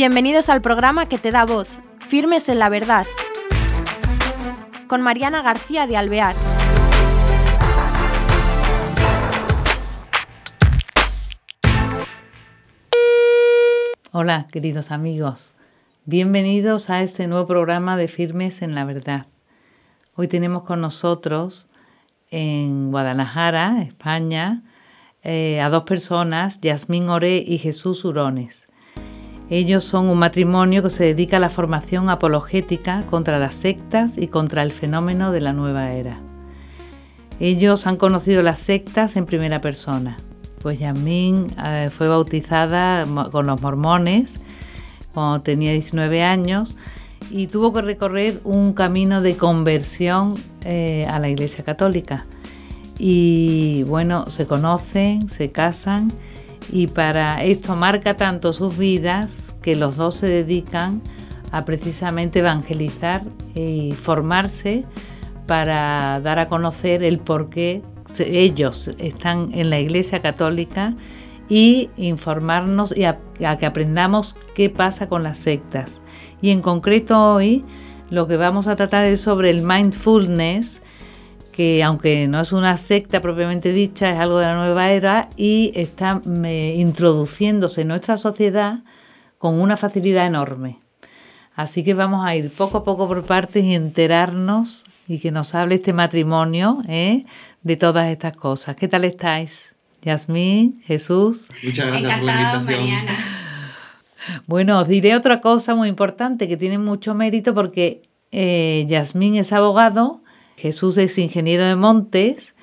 Bienvenidos al programa que te da voz, Firmes en la Verdad, con Mariana García de Alvear. Hola, queridos amigos. Bienvenidos a este nuevo programa de Firmes en la Verdad. Hoy tenemos con nosotros en Guadalajara, España, eh, a dos personas, Yasmín Oré y Jesús Urones. Ellos son un matrimonio que se dedica a la formación apologética contra las sectas y contra el fenómeno de la nueva era. Ellos han conocido las sectas en primera persona, pues Yasmín eh, fue bautizada con los mormones cuando tenía 19 años y tuvo que recorrer un camino de conversión eh, a la Iglesia Católica. Y bueno, se conocen, se casan y para esto marca tanto sus vidas que los dos se dedican a precisamente evangelizar y formarse para dar a conocer el por qué ellos están en la Iglesia Católica y informarnos y a, que aprendamos qué pasa con las sectas. Y en concreto hoy lo que vamos a tratar es sobre el mindfulness, que aunque no es una secta propiamente dicha, es algo de la nueva era y está introduciéndose en nuestra sociedad con una facilidad enorme. Así que vamos a ir poco a poco por partes y enterarnos y que nos hable este matrimonio ¿eh? de todas estas cosas. ¿Qué tal estáis? Yasmín, Jesús. Muchas gracias por la invitación. Bueno, os diré otra cosa muy importante que tiene mucho mérito porque eh, Yasmín es abogado Jesús es ingeniero de montes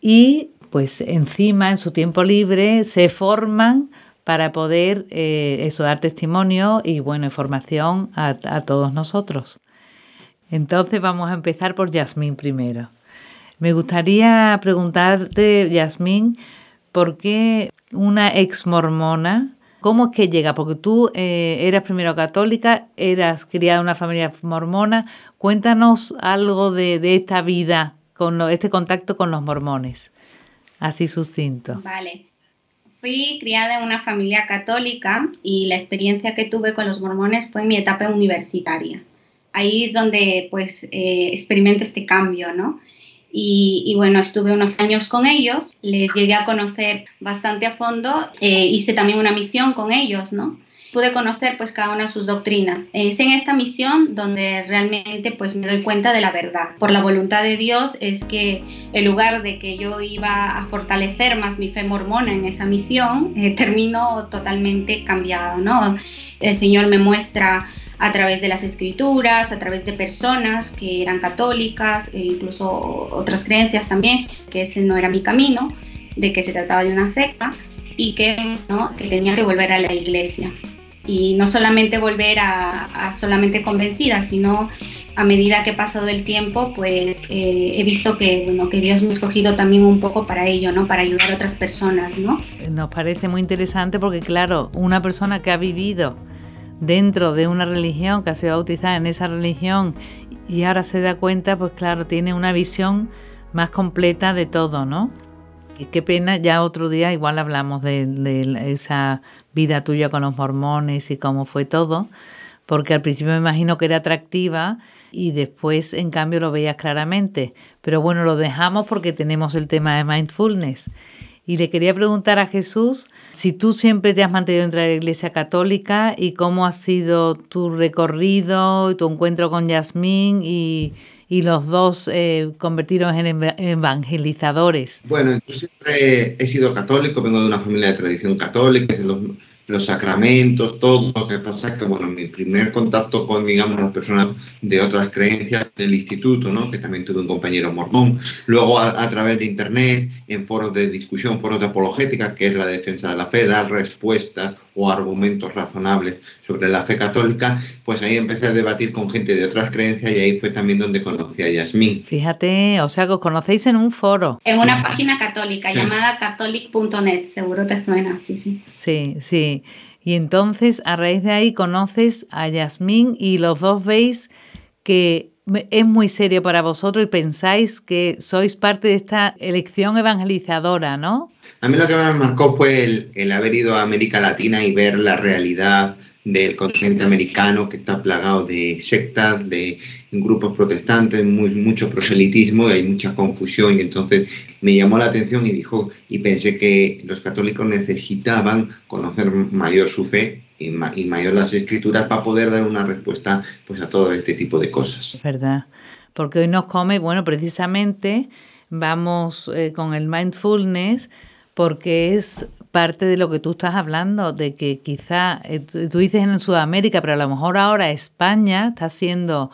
y pues encima en su tiempo libre se forman para poder eh, eso dar testimonio y bueno información a, a todos nosotros. Entonces vamos a empezar por Yasmín primero. Me gustaría preguntarte, Yasmín, ¿por qué una ex mormona ¿Cómo es que llega? Porque tú eh, eras primero católica, eras criada en una familia mormona. Cuéntanos algo de, esta vida, con este contacto con los mormones, así sucinto. Vale. Fui criada en una familia católica y la experiencia que tuve con los mormones fue en mi etapa universitaria. Ahí es donde pues eh, experimento este cambio, ¿no? Y, bueno, estuve unos años con ellos, les llegué a conocer bastante a fondo, eh, hice también una misión con ellos, ¿no? Pude conocer pues cada una de sus doctrinas. Es en esta misión donde realmente pues me doy cuenta de la verdad. Por la voluntad de Dios es que en lugar de que yo iba a fortalecer más mi fe mormona en esa misión, eh, termino totalmente cambiado, ¿no? El Señor me muestra a través de las escrituras, a través de personas que eran católicas, e incluso otras creencias también, que ese no era mi camino, de que se trataba de una secta y que, ¿no? que tenía que volver a la iglesia. Y no solamente volver a, solamente convencida, sino a medida que ha pasado el tiempo, pues eh, he visto que, bueno, que Dios me ha escogido también un poco para ello, ¿no? Para ayudar a otras personas, ¿no? Nos parece muy interesante porque, claro, una persona que ha vivido dentro de una religión, que ha sido bautizada en esa religión y ahora se da cuenta, pues claro, tiene una visión más completa de todo, ¿no? Y qué pena, ya otro día igual hablamos de, esa vida tuya con los mormones y cómo fue todo, porque al principio me imagino que era atractiva y después en cambio lo veías claramente. Pero bueno, lo dejamos porque tenemos el tema de mindfulness. Y le quería preguntar a Jesús si tú siempre te has mantenido entre la Iglesia Católica y cómo ha sido tu recorrido y tu encuentro con Yasmín y, los dos eh, convertidos en evangelizadores. Bueno, yo siempre he sido católico, vengo de una familia de tradición católica, de los los sacramentos, todo lo que pasa que, bueno, mi primer contacto con, digamos, las personas de otras creencias del instituto, ¿no? Que también tuve un compañero mormón. Luego, a, través de Internet, en foros de discusión, foros de apologética, que es la defensa de la fe, dar respuestas o argumentos razonables sobre la fe católica, pues ahí empecé a debatir con gente de otras creencias y ahí fue también donde conocí a Yasmín. Fíjate, o sea, que os conocéis en un foro. En una página católica llamada catholic.net, seguro te suena, sí, sí. Sí, sí. Y entonces, a raíz de ahí, conoces a Yasmín y los dos veis que es muy serio para vosotros y pensáis que sois parte de esta elección evangelizadora, ¿no? A mí lo que me marcó fue el, haber ido a América Latina y ver la realidad del continente americano que está plagado de sectas, de grupos protestantes, mucho proselitismo y hay mucha confusión. Y entonces me llamó la atención y dijo, y pensé que los católicos necesitaban conocer mayor su fe y, mayor las escrituras para poder dar una respuesta pues a todo este tipo de cosas. verdad, porque hoy nos come, bueno, precisamente vamos eh, con el mindfulness porque es parte de lo que tú estás hablando, de que quizá, eh, tú dices en Sudamérica, pero a lo mejor ahora España está siendo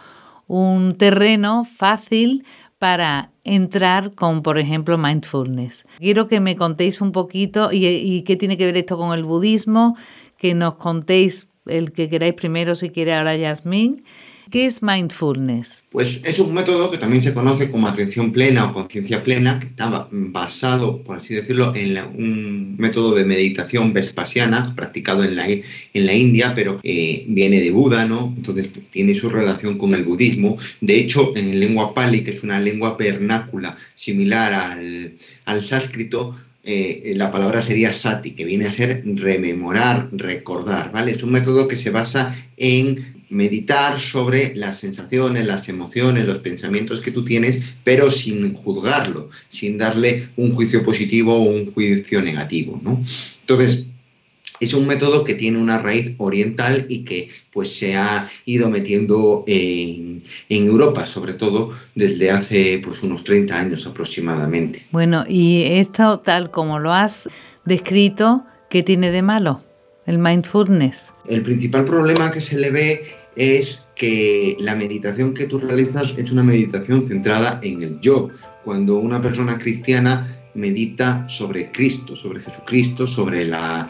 un terreno fácil para entrar con, por ejemplo, mindfulness. Quiero que me contéis un poquito y, qué tiene que ver esto con el budismo, que nos contéis el que queráis primero, si quiere ahora Yasmín, ¿Qué es mindfulness? Pues es un método que también se conoce como atención plena o conciencia plena, que está basado, por así decirlo, en un método de meditación vespasiana practicado en la, en la India, pero que viene de Buda, ¿no? Entonces tiene su relación con el budismo. De hecho, en lengua pali, que es una lengua vernácula similar al, al sánscrito, eh, la palabra sería sati, que viene a ser rememorar, recordar, ¿vale? Es un método que se basa en meditar sobre las sensaciones, las emociones, los pensamientos que tú tienes, pero sin juzgarlo, sin darle un juicio positivo o un juicio negativo, ¿no? Entonces, es un método que tiene una raíz oriental y que pues se ha ido metiendo en, en, Europa, sobre todo desde hace pues unos 30 años aproximadamente. Bueno, y esto tal como lo has descrito, ¿qué tiene de malo? El mindfulness. El principal problema que se le ve es que la meditación que tú realizas es una meditación centrada en el yo. Cuando una persona cristiana medita sobre Cristo, sobre Jesucristo, sobre la,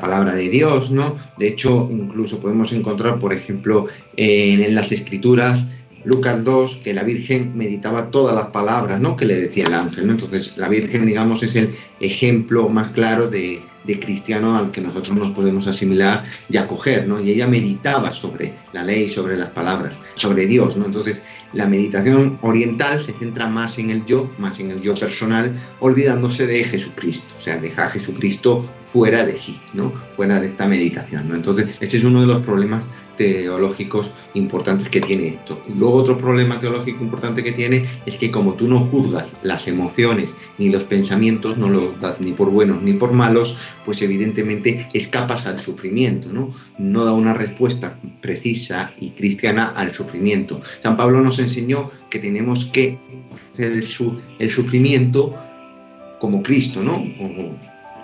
palabra de Dios, ¿no? De hecho, incluso podemos encontrar, por ejemplo, en, las escrituras, Lucas 2, que la Virgen meditaba todas las palabras, ¿no? Que le decía el ángel, ¿no? Entonces, la Virgen, digamos, es el ejemplo más claro de, de cristiano al que nosotros nos podemos asimilar y acoger, ¿no? Y ella meditaba sobre la ley, sobre las palabras, sobre Dios, ¿no? Entonces, la meditación oriental se centra más en el yo, más en el yo personal, olvidándose de Jesucristo, o sea, deja a Jesucristo fuera de sí, ¿no? Fuera de esta meditación, ¿no? Entonces, ese es uno de los problemas teológicos importantes que tiene esto. Y luego otro problema teológico importante que tiene es que como tú no juzgas las emociones ni los pensamientos, no los das ni por buenos ni por malos, pues evidentemente escapas al sufrimiento, ¿no? No da una respuesta precisa y cristiana al sufrimiento. San Pablo nos enseñó que tenemos que hacer el, el sufrimiento como Cristo, ¿no?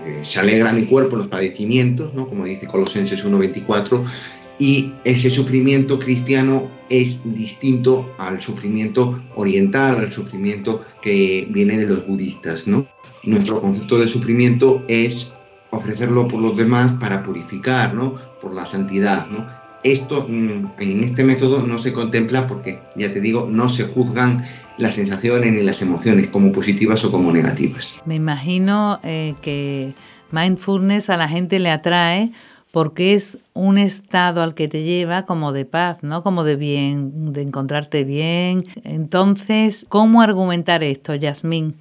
Eh, se alegra mi cuerpo los padecimientos, ¿no? como dice Colosenses 1.24, y ese sufrimiento cristiano es distinto al sufrimiento oriental, al sufrimiento que viene de los budistas, ¿no? Nuestro concepto de sufrimiento es ofrecerlo por los demás para purificar, ¿no? Por la santidad, ¿no? Esto mm, en este método no se contempla porque, ya te digo, no se juzgan las sensaciones ni las emociones como positivas o como negativas. Me imagino eh, que mindfulness a la gente le atrae porque es un estado al que te lleva como de paz, ¿no? Como de bien, de encontrarte bien. Entonces, ¿cómo argumentar esto, Yasmín?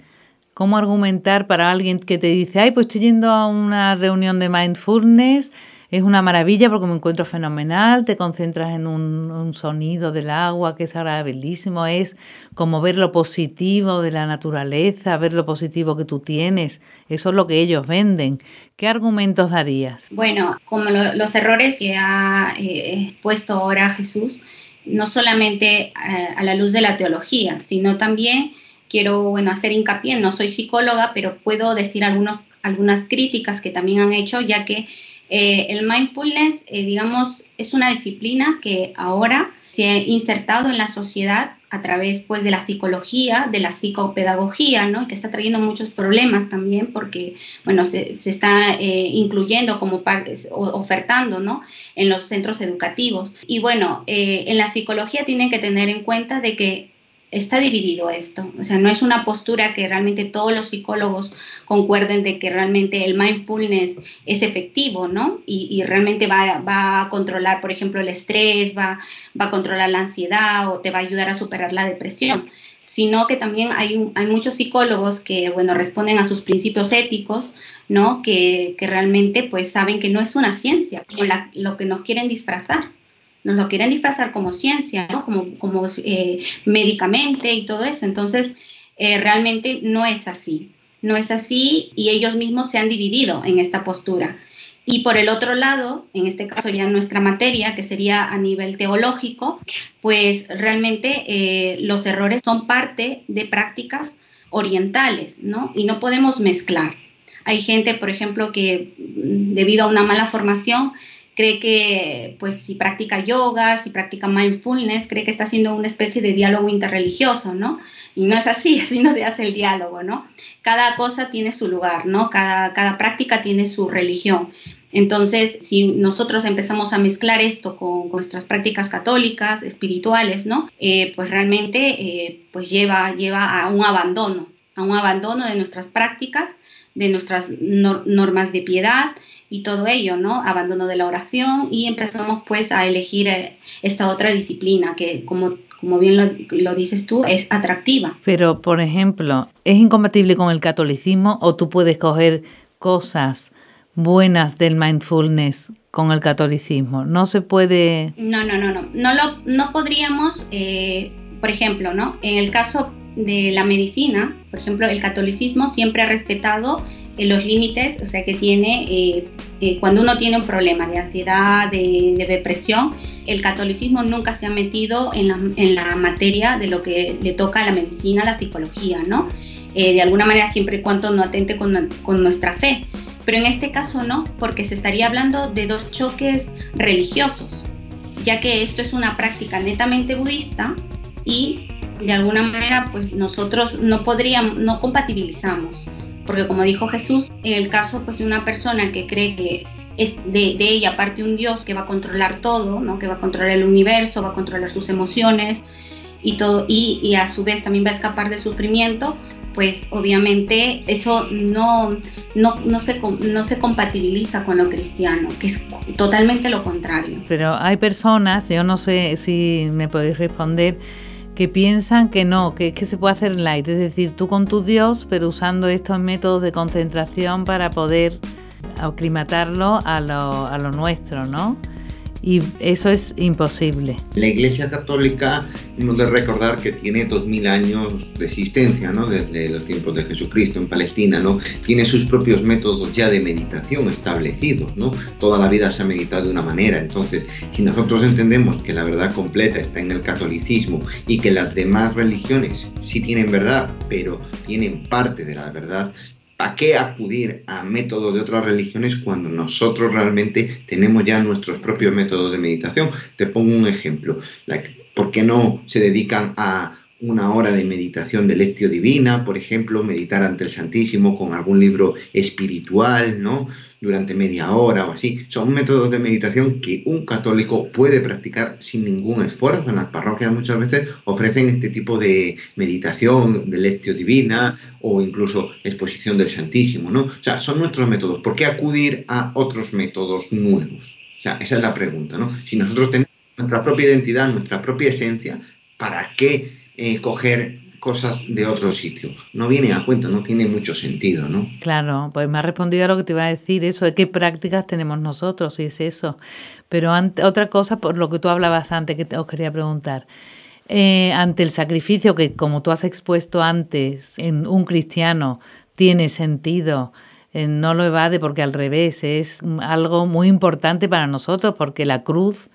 ¿Cómo argumentar para alguien que te dice, ay, pues estoy yendo a una reunión de mindfulness es una maravilla porque me encuentro fenomenal, te concentras en un, sonido del agua que es agradabilísimo, es como ver lo positivo de la naturaleza, ver lo positivo que tú tienes, eso es lo que ellos venden. ¿Qué argumentos darías? Bueno, como los errores que ha eh, expuesto ahora Jesús, no solamente eh, a la luz de la teología, sino también quiero bueno, hacer hincapié, no soy psicóloga, pero puedo decir algunos, algunas críticas que también han hecho, ya que eh, el mindfulness, eh, digamos, es una disciplina que ahora se ha insertado en la sociedad a través pues, de la psicología, de la psicopedagogía, ¿no? que está trayendo muchos problemas también porque, bueno, se, está eh, incluyendo como parte, ofertando, ¿no? En los centros educativos. Y bueno, en la psicología tienen que tener en cuenta de que está dividido esto. O sea, no es una postura que realmente todos los psicólogos concuerden de que realmente el mindfulness es efectivo, ¿no? Y, realmente va, a controlar, por ejemplo, el estrés, va, va a controlar la ansiedad o te va a ayudar a superar la depresión sino que también hay, hay muchos psicólogos que, bueno, responden a sus principios éticos, ¿no? Que, realmente pues saben que no es una ciencia, como lo que nos quieren disfrazar. Nos lo quieren disfrazar como ciencia, ¿no? Como, como eh, médicamente y todo eso. Entonces, eh, realmente no es así. No es así y ellos mismos se han dividido en esta postura. Y por el otro lado, en este caso ya nuestra materia, que sería a nivel teológico, pues realmente eh, los errores son parte de prácticas orientales, ¿no? Y no podemos mezclar. Hay gente, por ejemplo, que mm, debido a una mala formación cree que, pues, si practica yoga, si practica mindfulness, cree que está haciendo una especie de diálogo interreligioso, ¿no? Y no es así, así no se hace el diálogo, ¿no? Cada cosa tiene su lugar, ¿no? Cada, cada práctica tiene su religión. Entonces, si nosotros empezamos a mezclar esto con, nuestras prácticas católicas, espirituales, ¿no? Eh, pues realmente eh, pues lleva, lleva a un abandono, a un abandono de nuestras prácticas, de nuestras normas de piedad y todo ello, ¿no? Abandono de la oración y empezamos pues a elegir eh, esta otra disciplina que como como bien lo, lo, dices tú, es atractiva. Pero, por ejemplo, ¿es incompatible con el catolicismo o tú puedes coger cosas buenas del mindfulness con el catolicismo? No se puede... No, no, no, no. No, lo, no podríamos, eh, por ejemplo, ¿no? En el caso de la medicina, por ejemplo, el catolicismo siempre ha respetado los límites, o sea, que tiene, eh, cuando uno tiene un problema de ansiedad, de, depresión, el catolicismo nunca se ha metido en la, en la, materia de lo que le toca a la medicina, a la psicología, ¿no? de alguna manera, siempre y cuando no atente con, con nuestra fe. Pero en este caso no, porque se estaría hablando de dos choques religiosos, ya que esto es una práctica netamente budista y de alguna manera pues nosotros no podríamos, no compatibilizamos, porque como dijo Jesús, en el caso pues de una persona que cree que es de, ella parte un Dios que va a controlar todo, ¿no? que va a controlar el universo, va a controlar sus emociones y todo, y, y a su vez también va a escapar del sufrimiento, pues obviamente eso no, no, no, se, no se compatibiliza con lo cristiano, que es totalmente lo contrario. Pero hay personas, yo no sé si me podéis responder, que piensan que no, que, que se puede hacer light, es decir, tú con tu Dios, pero usando estos métodos de concentración para poder aclimatarlo a lo, a lo nuestro, ¿no? Y eso es imposible. La Iglesia Católica, hemos de recordar que tiene 2000 años de existencia, ¿no? Desde los tiempos de Jesucristo en Palestina, ¿no? Tiene sus propios métodos ya de meditación establecidos, ¿no? Toda la vida se ha meditado de una manera. Entonces, si nosotros entendemos que la verdad completa está en el catolicismo y que las demás religiones sí tienen verdad, pero tienen parte de la verdad, ¿A qué acudir a métodos de otras religiones cuando nosotros realmente tenemos ya nuestros propios métodos de meditación? Te pongo un ejemplo. ¿Por qué no se dedican a una hora de meditación de lectio divina, por ejemplo, meditar ante el Santísimo con algún libro espiritual, ¿no? Durante media hora o así. Son métodos de meditación que un católico puede practicar sin ningún esfuerzo. En las parroquias muchas veces ofrecen este tipo de meditación, de lectio divina o incluso exposición del Santísimo, ¿no? O sea, son nuestros métodos. ¿Por qué acudir a otros métodos nuevos? O sea, esa es la pregunta, ¿no? Si nosotros tenemos nuestra propia identidad, nuestra propia esencia, ¿para qué coger cosas de otro sitio. No viene a cuenta, no tiene mucho sentido, ¿no? Claro, pues me ha respondido a lo que te iba a decir, eso de qué prácticas tenemos nosotros, y es eso. Pero otra cosa, por lo que tú hablabas antes, que te, os quería preguntar. Eh, ante el sacrificio que, como tú has expuesto antes, en un cristiano tiene sentido, eh, no lo evade porque al revés, es algo muy importante para nosotros, porque la cruz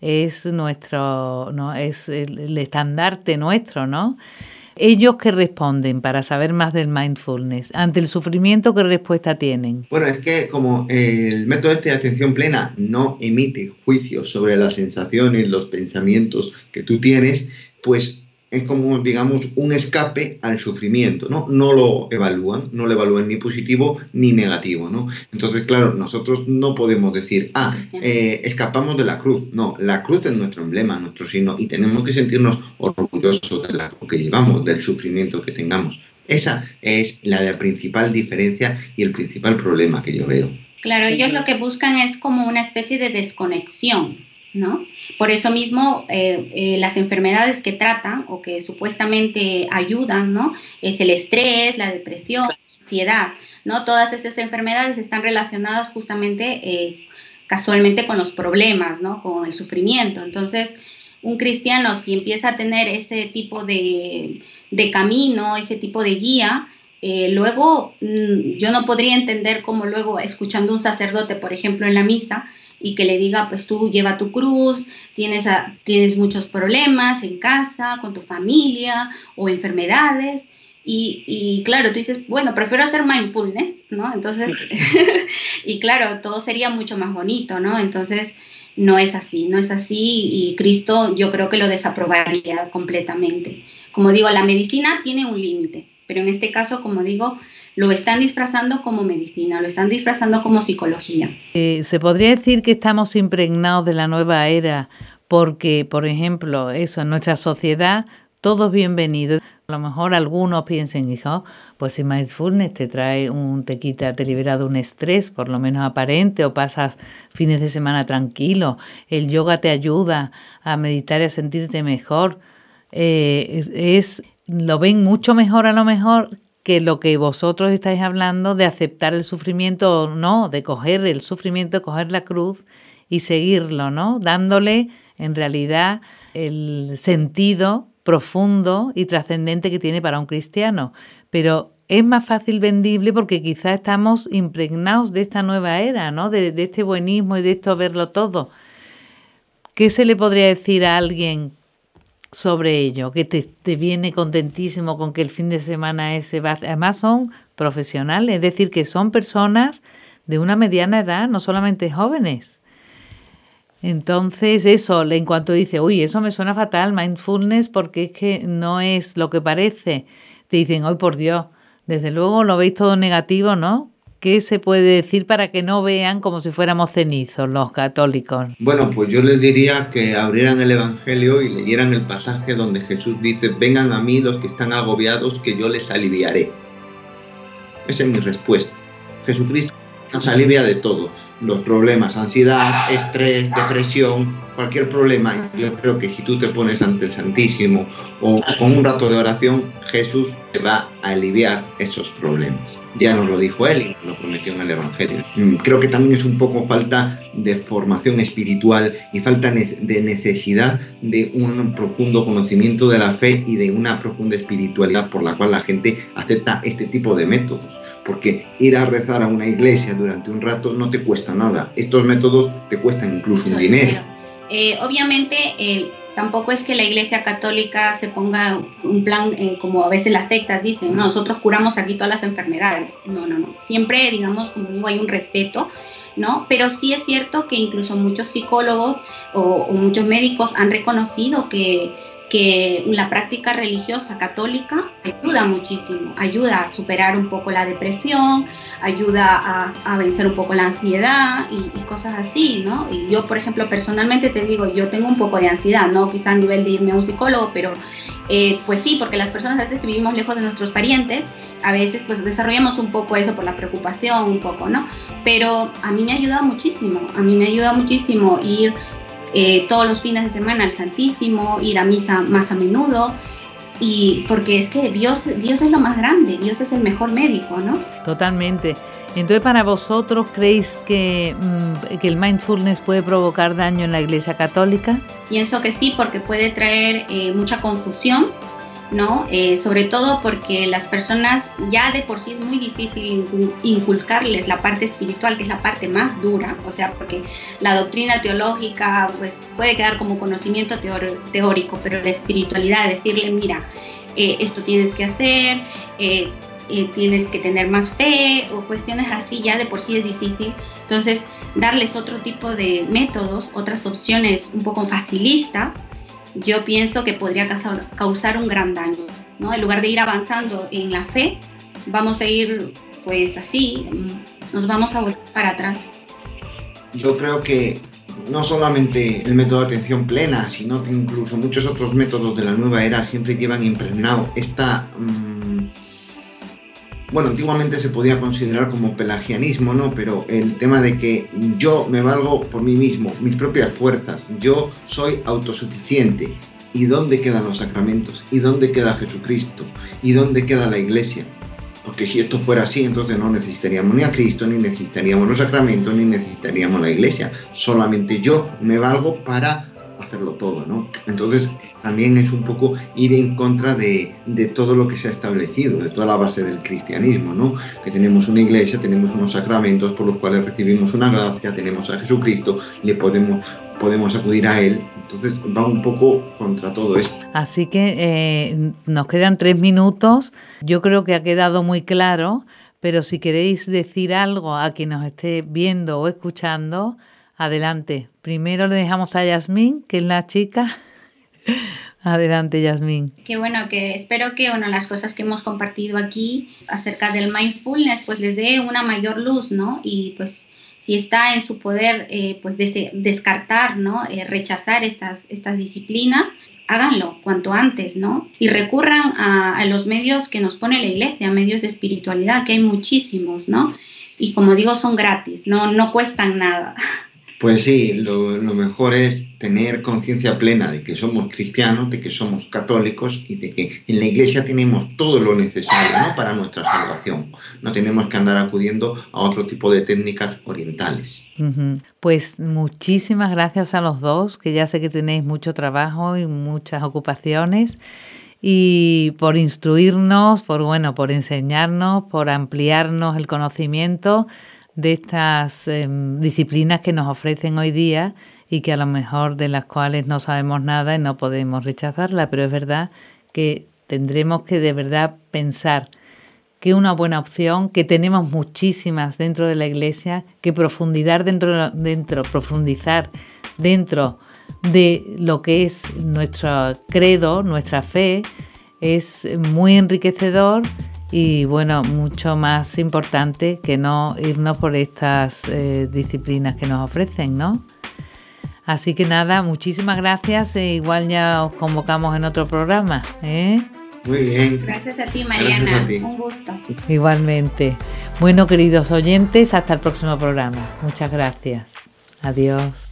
es nuestro, ¿no? es el, estandarte nuestro, ¿no? Ellos que responden para saber más del mindfulness, ante el sufrimiento, ¿qué respuesta tienen? Bueno, es que como el método este de atención plena no emite juicios sobre las sensaciones, los pensamientos que tú tienes, pues es como, digamos, un escape al sufrimiento, ¿no? No lo evalúan, no lo evalúan ni positivo ni negativo, ¿no? Entonces, claro, nosotros no podemos decir, ah, eh, escapamos de la cruz. No, la cruz es nuestro emblema, nuestro signo, y tenemos que sentirnos orgullosos de la cruz que llevamos, del sufrimiento que tengamos. Esa es la principal diferencia y el principal problema que yo veo. Claro, ellos lo que buscan es como una especie de desconexión ¿no? Por eso mismo eh, eh, las enfermedades que tratan o que supuestamente ayudan, ¿no? Es el estrés, la depresión, la ansiedad, ¿no? Todas esas enfermedades están relacionadas justamente eh, casualmente con los problemas, ¿no? Con el sufrimiento. Entonces, un cristiano si empieza a tener ese tipo de, camino, ese tipo de guía, luego mm, yo no podría entender cómo luego escuchando un sacerdote, por ejemplo, en la misa, y que le diga, pues tú lleva tu cruz, tienes, tienes muchos problemas en casa, con tu familia o enfermedades. Y, y, claro, tú dices, bueno, prefiero hacer mindfulness, ¿no? Entonces, y claro, todo sería mucho más bonito, ¿no? Entonces, no es así, no es así y Cristo yo creo que lo desaprobaría completamente. Como digo, la medicina tiene un límite, pero en este caso, como digo, lo están disfrazando como medicina, lo están disfrazando como psicología. Eh, se podría decir que estamos impregnados de la nueva era porque, por ejemplo, eso en nuestra sociedad, todos bienvenidos. A lo mejor algunos piensen, hijo, pues si mindfulness te trae un, te quita, te libera de un estrés, por lo menos aparente, o pasas fines de semana tranquilo, el yoga te ayuda a meditar y a sentirte mejor. Eh, es, lo ven mucho mejor a lo mejor que lo que vosotros estáis hablando de aceptar el sufrimiento o no, de coger el sufrimiento, coger la cruz y seguirlo, ¿no? Dándole en realidad el sentido profundo y trascendente que tiene para un cristiano. Pero es más fácil vendible porque quizás estamos impregnados de esta nueva era, ¿no? De, de este buenismo y de esto verlo todo. ¿Qué se le podría decir a alguien sobre ello, que te, te, viene contentísimo con que el fin de semana ese va. Además son profesionales, es decir, que son personas de una mediana edad, no solamente jóvenes. Entonces, eso, en cuanto dice, uy, eso me suena fatal, mindfulness, porque es que no es lo que parece, te dicen, hoy por Dios, desde luego lo veis todo negativo, ¿no? ¿Qué se puede decir para que no vean como si fuéramos cenizos los católicos? Bueno, pues yo les diría que abrieran el Evangelio y leyeran el pasaje donde Jesús dice, vengan a mí los que están agobiados, que yo les aliviaré. Esa es mi respuesta. Jesucristo nos alivia de todo, los problemas, ansiedad, estrés, depresión, cualquier problema. Yo creo que si tú te pones ante el Santísimo o con un rato de oración, Jesús te va a aliviar esos problemas ya nos lo dijo él y lo prometió en el Evangelio. Mm, creo que también es un poco falta de formación espiritual y falta de necesidad de un profundo conocimiento de la fe y de una profunda espiritualidad por la cual la gente acepta este tipo de métodos. Porque ir a rezar a una iglesia durante un rato no te cuesta nada. Estos métodos te cuestan incluso un dinero. Eh, obviamente, tampoco es que la Iglesia Católica se ponga un plan eh, como a veces las sectas dicen, nosotros curamos aquí todas las enfermedades. No, no, no. Siempre, digamos, como digo, hay un respeto, ¿no? Pero sí es cierto que incluso muchos psicólogos o muchos médicos han reconocido que que la práctica religiosa católica ayuda muchísimo, ayuda a superar un poco la depresión, ayuda a, vencer un poco la ansiedad y, cosas así, ¿no? Y yo, por ejemplo, personalmente te digo, yo tengo un poco de ansiedad, no quizá a nivel de irme a un psicólogo, pero eh, pues sí, porque las personas a veces que vivimos lejos de nuestros parientes, a veces pues desarrollamos un poco eso por la preocupación, un poco, ¿no? Pero a mí me ayuda muchísimo, a mí me ayuda muchísimo ir eh, todos los fines de semana al Santísimo, ir a misa más a menudo. Y porque es que Dios, Dios es lo más grande, Dios es el mejor médico, ¿no? Totalmente. Entonces, para vosotros, ¿creéis que, mm, que el mindfulness puede provocar daño en la Iglesia Católica? Pienso que sí, porque puede traer eh, mucha confusión Eh, sobre todo porque las personas ya de por sí es muy difícil inculcarles la parte espiritual, que es la parte más dura, o sea, porque la doctrina teológica pues puede quedar como conocimiento teórico, pero la espiritualidad, decirle, mira, eh, esto tienes que hacer, eh, tienes que tener más fe o cuestiones así, ya de por sí es difícil. Entonces, darles otro tipo de métodos, otras opciones un poco facilistas, yo pienso que podría causar un gran daño. ¿no? En lugar de ir avanzando en la fe, vamos a ir pues así, nos vamos a volver para atrás. Yo creo que no solamente el método de atención plena, sino que incluso muchos otros métodos de la nueva era siempre llevan impregnado esta, mm, bueno, antiguamente se podía considerar como pelagianismo, ¿no? Pero el tema de que yo me valgo por mí mismo, mis propias fuerzas, yo soy autosuficiente. ¿Y dónde quedan los sacramentos? ¿Y dónde queda Jesucristo? ¿Y dónde queda la iglesia? Porque si esto fuera así, entonces no necesitaríamos ni a Cristo, ni necesitaríamos los sacramentos, ni necesitaríamos la iglesia. Solamente yo me valgo para hacerlo todo, ¿no? Entonces también es un poco ir en contra de, todo lo que se ha establecido, de toda la base del cristianismo, ¿no? Que tenemos una iglesia, tenemos unos sacramentos por los cuales recibimos una gracia, tenemos a Jesucristo, le podemos podemos acudir a él. Entonces va un poco contra todo esto. Así que eh, nos quedan tres minutos. Yo creo que ha quedado muy claro, pero si queréis decir algo a quien nos esté viendo o escuchando, Adelante. Primero le dejamos a Yasmín, que es la chica. Adelante, Yasmín. Qué bueno, que espero que bueno, las cosas que hemos compartido aquí acerca del mindfulness pues les dé una mayor luz, ¿no? Y pues si está en su poder eh, pues descartar, ¿no? Eh, rechazar estas, estas disciplinas, háganlo cuanto antes, ¿no? Y recurran a, a los medios que nos pone la iglesia, medios de espiritualidad, que hay muchísimos, ¿no? Y como digo, son gratis, no, no cuestan nada. Pues sí, lo, mejor es tener conciencia plena de que somos cristianos, de que somos católicos y de que en la iglesia tenemos todo lo necesario para nuestra salvación. No tenemos que andar acudiendo a otro tipo de técnicas orientales. Pues muchísimas gracias a los dos, que ya sé que tenéis mucho trabajo y muchas ocupaciones y por instruirnos, por bueno, por enseñarnos, por ampliarnos el conocimiento de estas em, disciplinas que nos ofrecen hoy día y que a lo mejor de las cuales no sabemos nada y no podemos rechazarla, pero es verdad que tendremos que de verdad pensar que una buena opción, que tenemos muchísimas dentro de la iglesia, que profundizar dentro, dentro, profundizar dentro de lo que es nuestro credo, nuestra fe, es muy enriquecedor y bueno, mucho más importante que no irnos por estas eh, disciplinas que nos ofrecen, ¿no? Así que nada, muchísimas gracias e igual ya os convocamos en otro programa. ¿eh? Muy bien. Gracias a ti, Mariana. Un gusto. Igualmente. Bueno, queridos oyentes, hasta el próximo programa. Muchas gracias. Adiós.